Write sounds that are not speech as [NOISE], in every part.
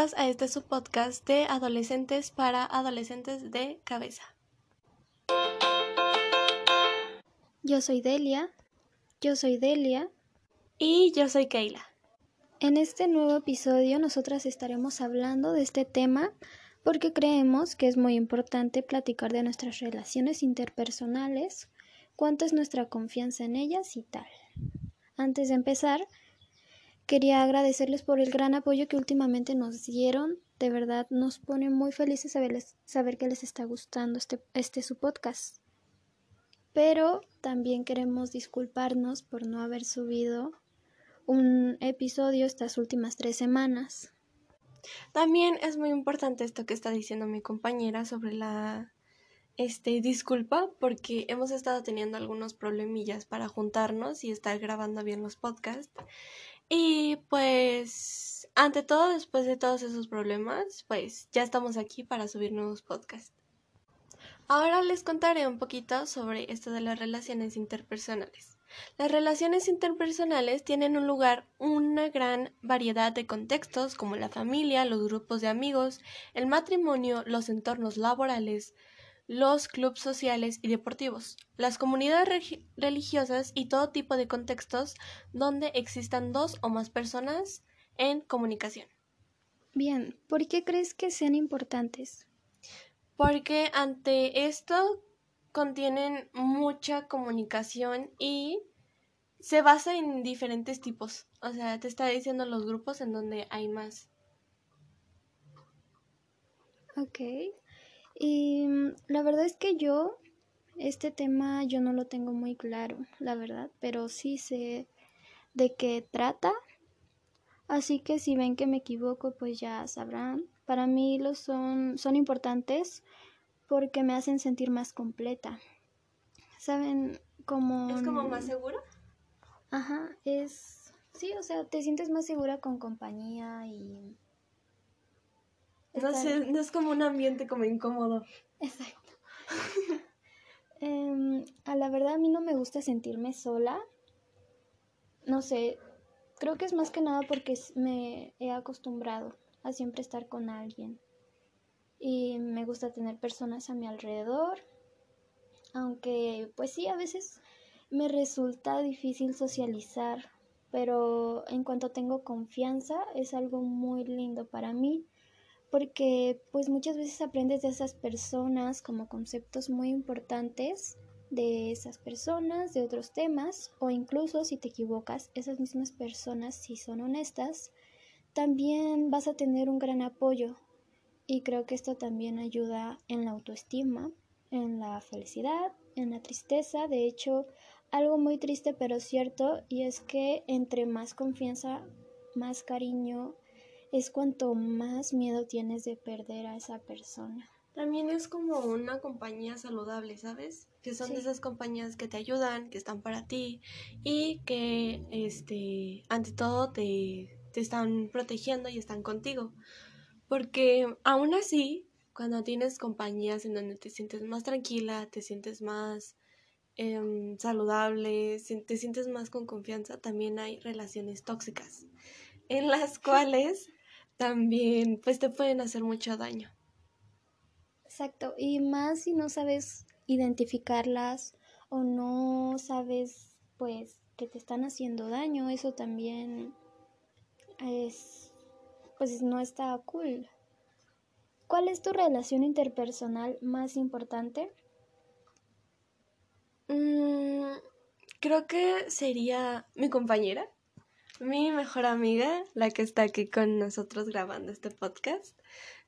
A este subpodcast de adolescentes para adolescentes de cabeza. Yo soy Delia. Yo soy Delia. Y yo soy Keila. En este nuevo episodio nosotras estaremos hablando de este tema porque creemos que es muy importante platicar de nuestras relaciones interpersonales, cuánto es nuestra confianza en ellas y tal. Antes de empezar, quería agradecerles por el gran apoyo que últimamente nos dieron. De verdad nos pone muy felices saber, que les está gustando este, este su podcast. Pero también queremos disculparnos por no haber subido un episodio estas últimas tres semanas. También es muy importante esto que está diciendo mi compañera sobre la este disculpa porque hemos estado teniendo algunos problemillas para juntarnos y estar grabando bien los podcasts. Y pues ante todo, después de todos esos problemas, pues ya estamos aquí para subir nuevos podcasts. Ahora les contaré un poquito sobre esto de las relaciones interpersonales. Las relaciones interpersonales tienen un lugar una gran variedad de contextos como la familia, los grupos de amigos, el matrimonio, los entornos laborales, los clubes sociales y deportivos, las comunidades religiosas y todo tipo de contextos donde existan dos o más personas en comunicación. Bien, ¿por qué crees que sean importantes? Porque ante esto contienen mucha comunicación y se basa en diferentes tipos. O sea, te está diciendo los grupos en donde hay más. Ok. Y mm, la verdad es que yo, este tema yo no lo tengo muy claro, la verdad, pero sí sé de qué trata. Así que si ven que me equivoco, pues ya sabrán. Para mí los son, son importantes porque me hacen sentir más completa. ¿Saben? Como... ¿Es como más segura? Ajá, es... Sí, o sea, te sientes más segura con compañía y... No sé, no es como un ambiente como incómodo. Exacto. [LAUGHS] Em, a la verdad a mí no me gusta sentirme sola. No sé, creo que es más que nada porque me he acostumbrado a siempre estar con alguien y me gusta tener personas a mi alrededor, aunque pues sí, a veces me resulta difícil socializar, pero en cuanto tengo confianza es algo muy lindo para mí porque pues muchas veces aprendes de esas personas como conceptos muy importantes de esas personas, de otros temas, o incluso si te equivocas, esas mismas personas, si son honestas, también vas a tener un gran apoyo y creo que esto también ayuda en la autoestima, en la felicidad, en la tristeza. De hecho, algo muy triste pero cierto y es que entre más confianza, más cariño, es cuanto más miedo tienes de perder a esa persona. También es como una compañía saludable, ¿sabes? Que son de esas compañías que te ayudan, que están para ti y que, este, ante todo te, te están protegiendo y están contigo. Porque aún así, cuando tienes compañías en donde te sientes más tranquila, te sientes más em, saludable, te sientes más con confianza, también hay relaciones tóxicas en las [LAUGHS] cuales también pues te pueden hacer mucho daño. Exacto, y más si no sabes identificarlas o no sabes pues que te están haciendo daño, eso también es pues no está cool. ¿Cuál es tu relación interpersonal más importante? Mm, creo que sería mi compañera, mi mejor amiga, la que está aquí con nosotros grabando este podcast.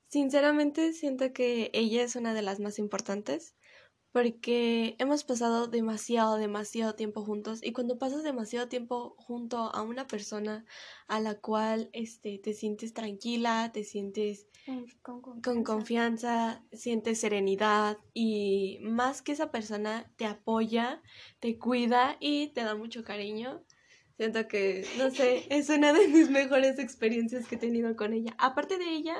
Sinceramente siento que ella es una de las más importantes porque hemos pasado demasiado, demasiado tiempo juntos y cuando pasas demasiado tiempo junto a una persona a la cual este, te sientes tranquila, te sientes con confianza. con confianza, sientes serenidad y más que esa persona te apoya, te cuida y te da mucho cariño. Siento que, no sé, es una de mis mejores experiencias que he tenido con ella. Aparte de ella,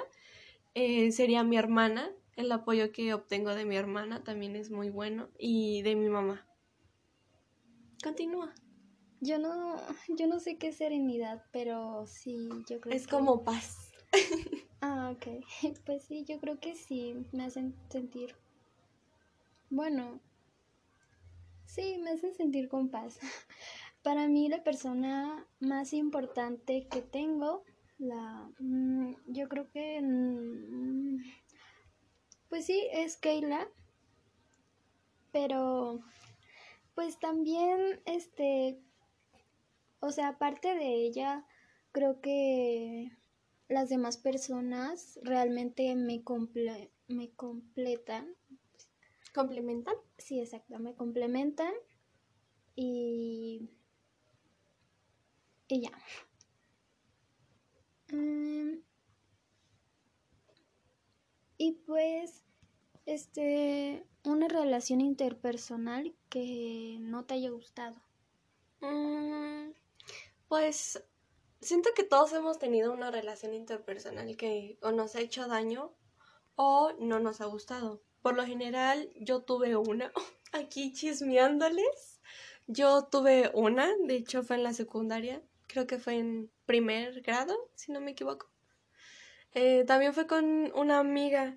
eh, sería mi hermana, el apoyo que obtengo de mi hermana también es muy bueno y de mi mamá. Continúa. Yo no, yo no sé qué es serenidad, pero sí, yo creo es como paz. [LAUGHS] Ah, ok. [LAUGHS] Pues sí, yo creo que sí, me hacen sentir. Bueno, sí, me hacen sentir con paz. [LAUGHS] Para mí la persona más importante que tengo, la, mm, yo creo que, mm, pues sí, es Keila, pero pues también, este, o sea, aparte de ella, creo que las demás personas realmente me, comple me completan. ¿Complementan? Sí, exacto, me complementan y, y ya. Mm, y pues, este, una relación interpersonal que no te haya gustado. Mm, pues siento que todos hemos tenido una relación interpersonal que o nos ha hecho daño o no nos ha gustado. Por lo general, yo tuve una, [LAUGHS] aquí chismeándoles. Yo tuve una, de hecho fue en la secundaria, creo que fue en primer grado, si no me equivoco. Eh, también fue con una amiga.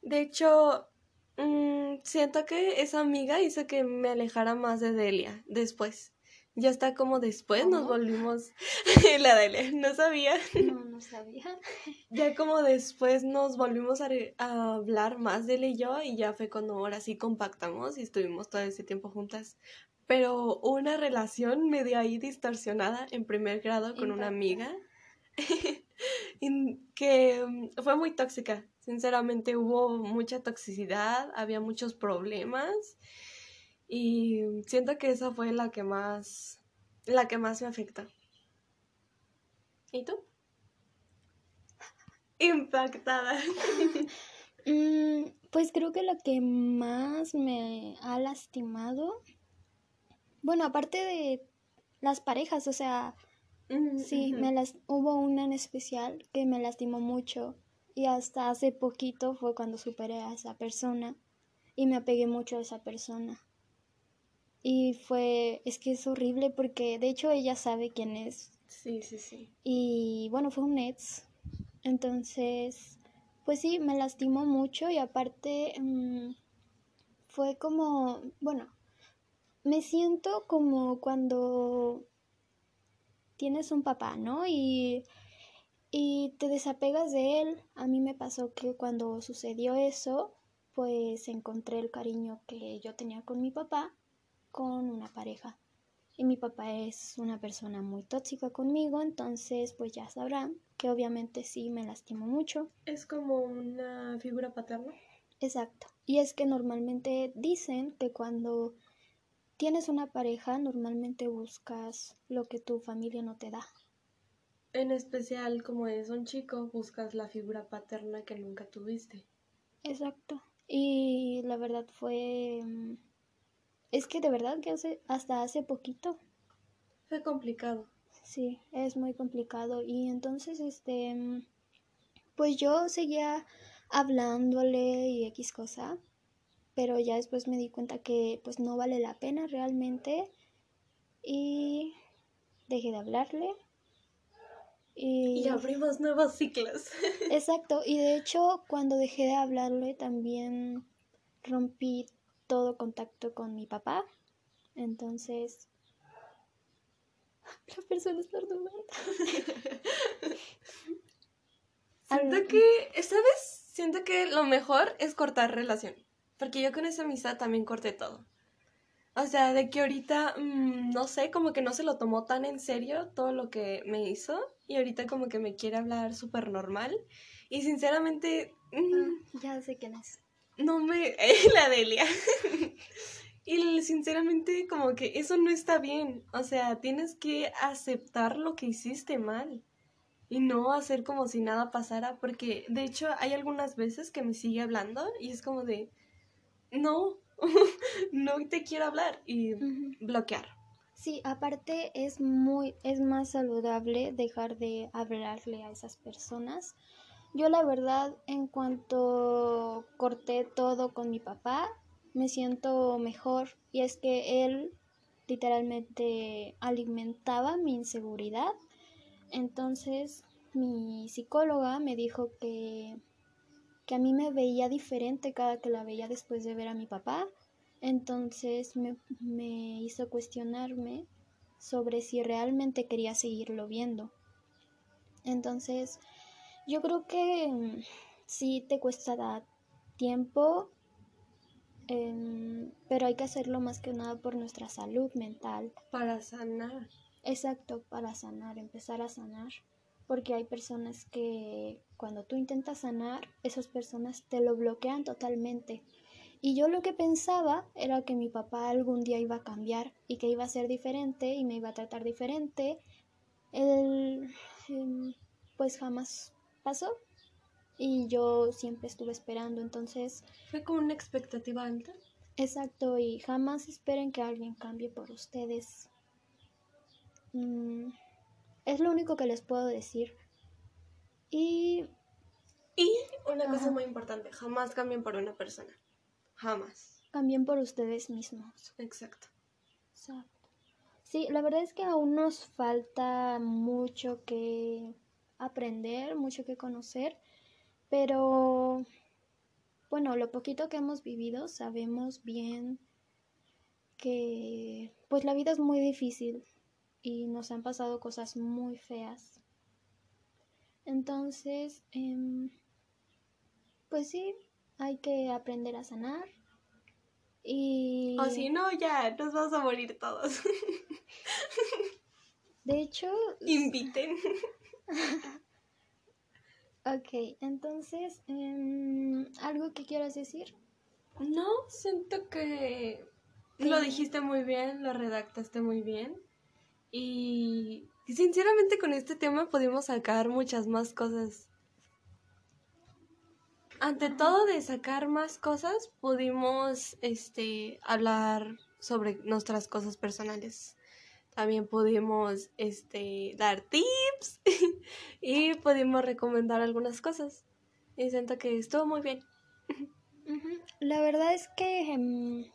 De hecho, mmm, siento que esa amiga hizo que me alejara más de Delia después. Ya está como después nos ¿Cómo? volvimos [LAUGHS] la Delia, no sabía. No, no sabía. [LAUGHS] Ya como después nos volvimos a, hablar más de él y yo y ya fue cuando ahora sí compactamos y estuvimos todo ese tiempo juntas. Pero una relación medio ahí distorsionada en primer grado con una amiga [LAUGHS] que mm, fue muy tóxica. Sinceramente hubo mucha toxicidad, había muchos problemas y siento que esa fue la que más, la que más me afectó. ¿Y tú? [LAUGHS] Impactada. [LAUGHS] Mm, pues creo que lo que más me ha lastimado, bueno, aparte de las parejas, o sea, sí, me las, hubo una en especial que me lastimó mucho y hasta hace poquito fue cuando superé a esa persona y me apegué mucho a esa persona. Y fue, es que es horrible porque de hecho ella sabe quién es, Sí, sí, sí. y bueno, fue un ex. Entonces, pues sí, me lastimó mucho y aparte mm, fue como, bueno, me siento como cuando tienes un papá, ¿no? Y, y te desapegas de él. A mí me pasó que cuando sucedió eso, pues encontré el cariño que yo tenía con mi papá con una pareja. Y mi papá es una persona muy tóxica conmigo, entonces pues ya sabrán que obviamente sí me lastimó mucho. Es como una figura paterna. Exacto. Y es que normalmente dicen que cuando tienes una pareja, normalmente buscas lo que tu familia no te da. En especial, como es un chico, buscas la figura paterna que nunca tuviste. Exacto. Y la verdad fue... mm, Es que de verdad que hace, hasta hace poquito Fue complicado. Sí, es muy complicado. Y entonces, este, mm, pues yo seguía hablándole y X cosa, pero ya después me di cuenta que pues no vale la pena realmente y dejé de hablarle. Y, Y abrimos nuevos ciclos. [LAUGHS] exacto, y de hecho cuando dejé de hablarle también rompí todo contacto con mi papá. Entonces, la persona está dudando. [LAUGHS] Siento que, ¿sabes? Siento que lo mejor es cortar relación. Porque yo con esa amistad también corté todo. O sea, de que ahorita, mm, no sé, como que no se lo tomó tan en serio todo lo que me hizo. Y ahorita como que me quiere hablar súper normal. Y sinceramente, mm, Ah, ya sé quién es. no me... [LAUGHS] la Delia. [LAUGHS] y sinceramente como que eso no está bien. O sea, tienes que aceptar lo que hiciste mal. Y no hacer como si nada pasara. Porque de hecho hay algunas veces que me sigue hablando y es como de... No, [LAUGHS] no te quiero hablar. Y bloquear. Sí, aparte es muy, es más saludable dejar de hablarle a esas personas. Yo la verdad, en cuanto corté todo con mi papá, me siento mejor. Y es que él literalmente alimentaba mi inseguridad. Entonces, mi psicóloga me dijo que, que a mí me veía diferente cada que la veía después de ver a mi papá. Entonces me, me hizo cuestionarme sobre si realmente quería seguirlo viendo. Entonces, yo creo que mm, sí te cuesta tiempo, em, pero hay que hacerlo más que nada por nuestra salud mental. Para sanar. Exacto, para sanar, empezar a sanar. Porque hay personas que cuando tú intentas sanar, esas personas te lo bloquean totalmente. Y yo lo que pensaba era que mi papá algún día iba a cambiar y que iba a ser diferente y me iba a tratar diferente. Él, em, pues jamás pasó y yo siempre estuve esperando, entonces... Fue como una expectativa alta. Exacto, y jamás esperen que alguien cambie por ustedes. Mm, es lo único que les puedo decir. Y... Y una cosa muy importante, jamás cambien por una persona. Jamás. Cambien por ustedes mismos. Exacto. Exacto. Sí, la verdad es que aún nos falta mucho que aprender, mucho que conocer, pero bueno, lo poquito que hemos vivido sabemos bien que pues la vida es muy difícil y nos han pasado cosas muy feas. Entonces, em, pues sí, hay que aprender a sanar. Y... O si no, ya nos vamos a morir todos. [LAUGHS] De hecho... [LAUGHS] Inviten. [LAUGHS] ok, entonces, em, ¿algo que quieras decir? No, siento que lo dijiste muy bien, lo redactaste muy bien. Y sinceramente con este tema pudimos sacar muchas más cosas ante todo de sacar más cosas, pudimos este hablar sobre nuestras cosas personales. También pudimos este dar tips [LAUGHS] y pudimos recomendar algunas cosas. Y siento que estuvo muy bien. La verdad es que em,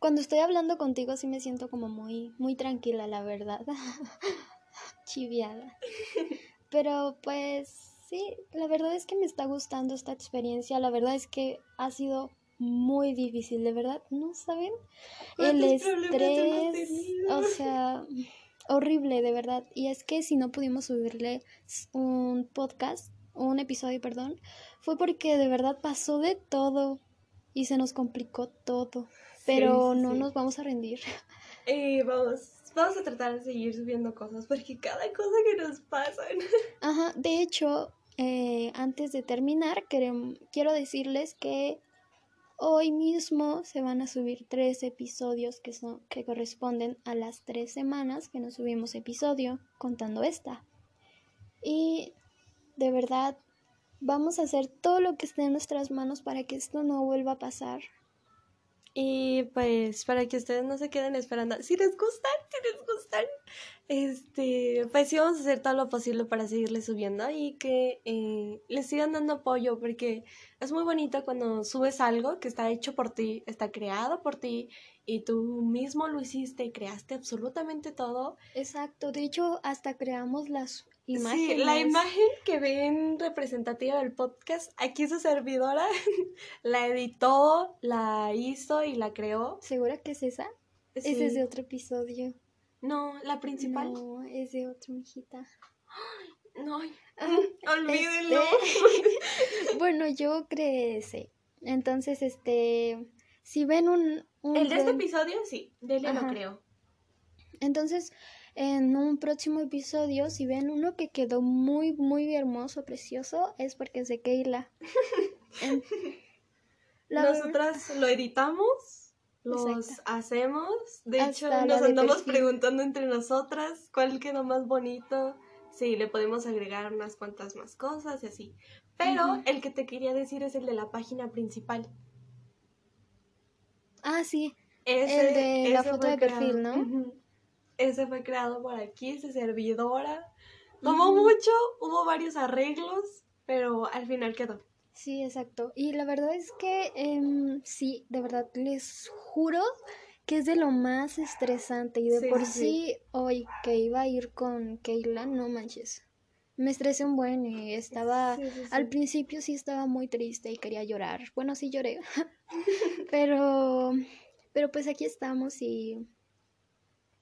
cuando estoy hablando contigo sí me siento como muy muy tranquila, la verdad. [LAUGHS] Chiviada. Pero pues Sí, la verdad es que me está gustando esta experiencia. La verdad es que ha sido muy difícil, de verdad, ¿no saben? El estrés, o sea, horrible, de verdad. Y es que si no pudimos subirle un podcast, un episodio, perdón, fue porque de verdad pasó de todo y se nos complicó todo. Pero no nos vamos a rendir. [LAUGHS] Eh, vamos, vamos a tratar de seguir subiendo cosas porque cada cosa que nos pasa. [LAUGHS] Ajá, de hecho, eh, antes de terminar, quiero decirles que hoy mismo se van a subir tres episodios que, son, que corresponden a las tres semanas que nos subimos episodio, contando esta. Y de verdad, vamos a hacer todo lo que esté en nuestras manos para que esto no vuelva a pasar. Y pues para que ustedes no se queden esperando, si les gustan, si les gustan, este, pues sí vamos a hacer todo lo posible para seguirles subiendo y que eh, les sigan dando apoyo porque es muy bonito cuando subes algo que está hecho por ti, está creado por ti y tú mismo lo hiciste y creaste absolutamente todo. Exacto, de hecho hasta creamos las Sí, la imagen que ven representativa del podcast, aquí su servidora [LAUGHS] la editó, la hizo y la creó. ¿Segura que es esa? Ese es de otro episodio. No, la principal. No, es de otro, mijita. [GASPS] No, ah, [LAUGHS] olvídenlo. Este, [LAUGHS] bueno, yo creé ese. Entonces, este, si ven un... El de este episodio, sí, de lo creo. Entonces, en un próximo episodio, si ven uno que quedó muy, muy hermoso, precioso, es porque es de Keila. [LAUGHS] Nosotras lo editamos, los hacemos. De hecho, nos andamos preguntando entre nosotras cuál quedó más bonito. Sí, le podemos agregar unas cuantas más cosas y así. Pero el que te quería decir es el de la página principal. Ah, sí. el de la foto de perfil, ¿no? ese fue creado por aquí, ese servidora. Como mucho, hubo varios arreglos, pero al final quedó. Sí, exacto. Y la verdad es que em, sí, de verdad les juro que es de lo más estresante. Y de por sí, hoy que iba a ir con Keila, no manches. Me estresé un buen y estaba, Sí, sí, sí. al principio sí estaba muy triste y quería llorar. Bueno, sí lloré, [LAUGHS] pero, pero pues aquí estamos y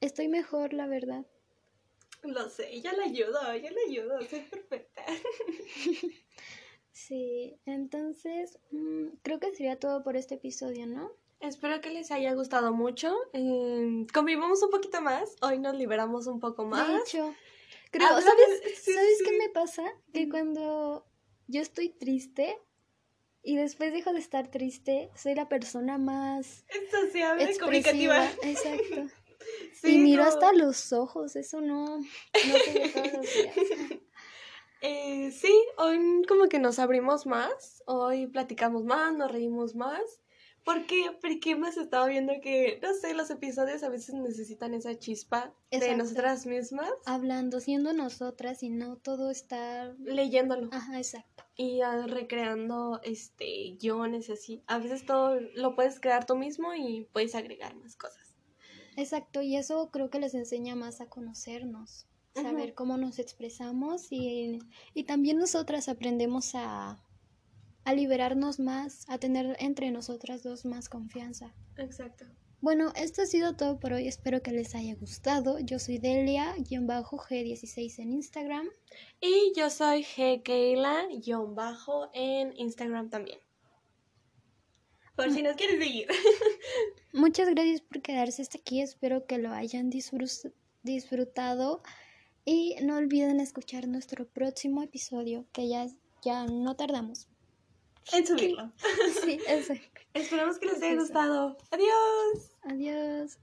estoy mejor, la verdad. Lo sé, yo le ayudo, yo le ayudo, soy perfecta. [LAUGHS] Sí, entonces mm, creo que sería todo por este episodio, ¿no? Espero que les haya gustado mucho. Eh, convivimos un poquito más, hoy nos liberamos un poco De más. hecho, creo, Hablamos- ¿sabes, sí, ¿sabes sí. qué me pasa? Que cuando yo estoy triste y después dejo de estar triste, soy la persona más sociable, expresiva. comunicativa. Exacto. [LAUGHS] Sí, y miro hasta los ojos, eso no, no se todos los días. [LAUGHS] Eh, sí, hoy como que nos abrimos más, hoy platicamos más, nos reímos más. ¿Por qué? Porque hemos estado viendo que, no sé, los episodios a veces necesitan esa chispa de nosotras mismas, Hablando, siendo nosotras y no todo está... leyéndolo Ajá, exacto. y ah, recreando este guiones y así. A veces todo lo puedes crear tú mismo y puedes agregar más cosas. Exacto, y eso creo que les enseña más a conocernos, saber Ujú. cómo nos expresamos y, y también nosotras aprendemos a, a liberarnos más, a tener entre nosotras dos más confianza. Exacto. Bueno, esto ha sido todo por hoy, espero que les haya gustado. Yo soy Delia-G16 en Instagram. Y yo soy gkeila-bajo en Instagram también. Por si nos quieres seguir. [LAUGHS] Muchas gracias por quedarse hasta aquí, espero que lo hayan disfrutado y no olviden escuchar nuestro próximo episodio, que ya, ya no tardamos. En subirlo. Sí, [LAUGHS] eso. Esperamos que les haya gustado. Adiós. Adiós.